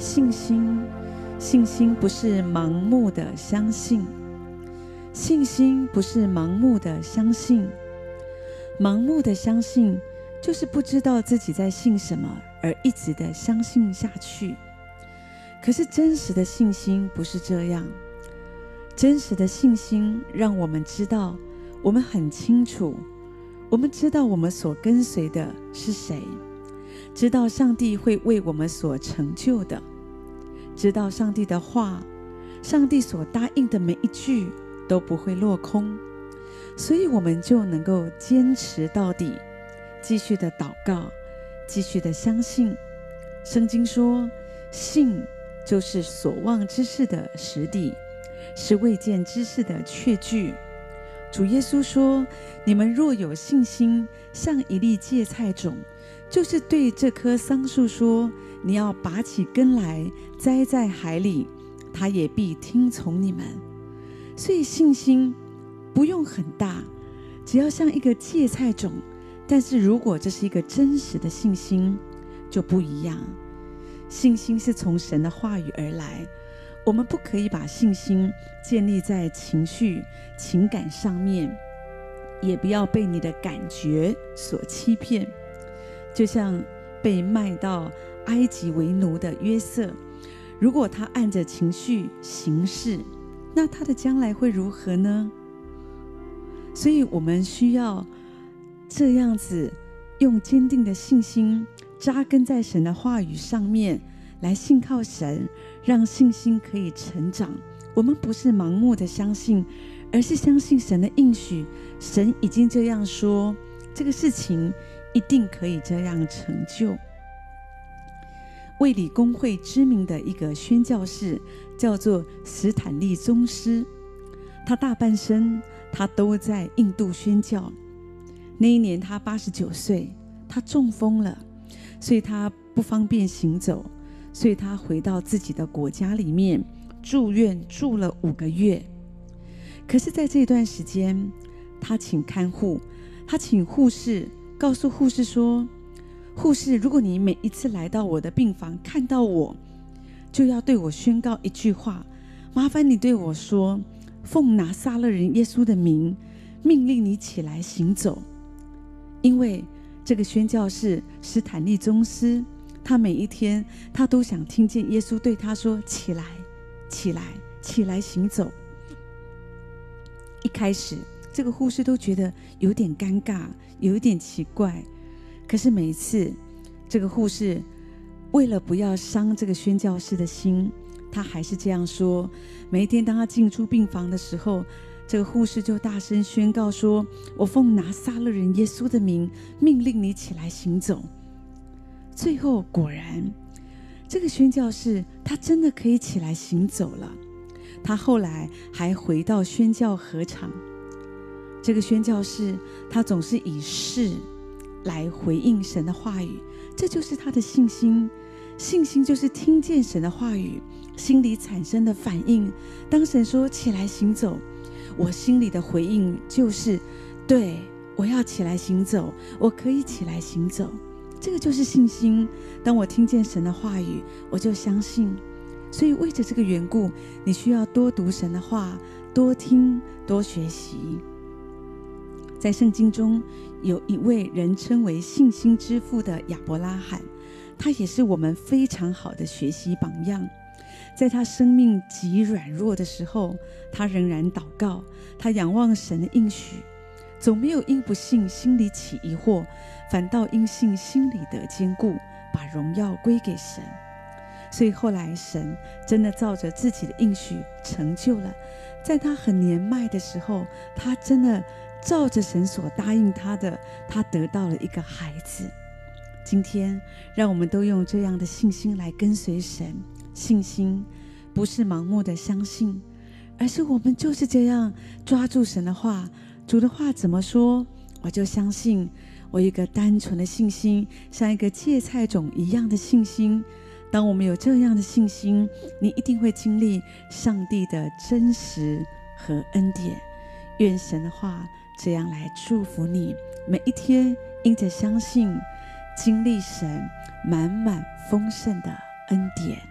信心，信心不是盲目的相信，信心不是盲目的相信，盲目的相信就是不知道自己在信什么而一直的相信下去。可是真实的信心不是这样，真实的信心让我们知道，我们很清楚，我们知道我们所跟随的是谁，知道上帝会为我们所成就的，知道上帝的话，上帝所答应的每一句都不会落空，所以我们就能够坚持到底，继续的祷告，继续的相信。圣经说，信。就是所望之事的实底，是未见之事的确据。主耶稣说：“你们若有信心，像一粒芥菜种，就是对这棵桑树说：‘你要拔起根来，栽在海里’，它也必听从你们。所以信心不用很大，只要像一个芥菜种。但是如果这是一个真实的信心，就不一样。”信心是从神的话语而来，我们不可以把信心建立在情绪、情感上面，也不要被你的感觉所欺骗。就像被卖到埃及为奴的约瑟，如果他按着情绪行事，那他的将来会如何呢？所以，我们需要这样子，用坚定的信心。扎根在神的话语上面，来信靠神，让信心可以成长。我们不是盲目的相信，而是相信神的应许。神已经这样说，这个事情一定可以这样成就。卫理公会知名的一个宣教士叫做史坦利宗师，他大半生他都在印度宣教。那一年他八十九岁，他中风了。所以他不方便行走，所以他回到自己的国家里面住院住了五个月。可是，在这段时间，他请看护，他请护士告诉护士说：“护士，如果你每一次来到我的病房看到我，就要对我宣告一句话，麻烦你对我说：‘奉拿撒勒人耶稣的名，命令你起来行走。’因为。”这个宣教士史坦利宗师，他每一天他都想听见耶稣对他说：“起来，起来，起来行走。”一开始，这个护士都觉得有点尴尬，有一点奇怪。可是每一次，这个护士为了不要伤这个宣教士的心，他还是这样说：每一天当他进出病房的时候。这个护士就大声宣告说：“我奉拿撒勒人耶稣的名，命令你起来行走。”最后果然，这个宣教士他真的可以起来行走了。他后来还回到宣教合场。这个宣教士他总是以事来回应神的话语，这就是他的信心。信心就是听见神的话语，心里产生的反应。当神说“起来行走”。我心里的回应就是，对，我要起来行走，我可以起来行走，这个就是信心。当我听见神的话语，我就相信。所以为着这个缘故，你需要多读神的话，多听，多学习。在圣经中，有一位人称为信心之父的亚伯拉罕，他也是我们非常好的学习榜样。在他生命极软弱的时候，他仍然祷告，他仰望神的应许，总没有因不信心里起疑惑，反倒因信心里得坚固，把荣耀归给神。所以后来神真的照着自己的应许成就了，在他很年迈的时候，他真的照着神所答应他的，他得到了一个孩子。今天，让我们都用这样的信心来跟随神。信心不是盲目的相信，而是我们就是这样抓住神的话，主的话怎么说，我就相信。我一个单纯的信心，像一个芥菜种一样的信心。当我们有这样的信心，你一定会经历上帝的真实和恩典。愿神的话这样来祝福你，每一天因着相信，经历神满满丰盛的恩典。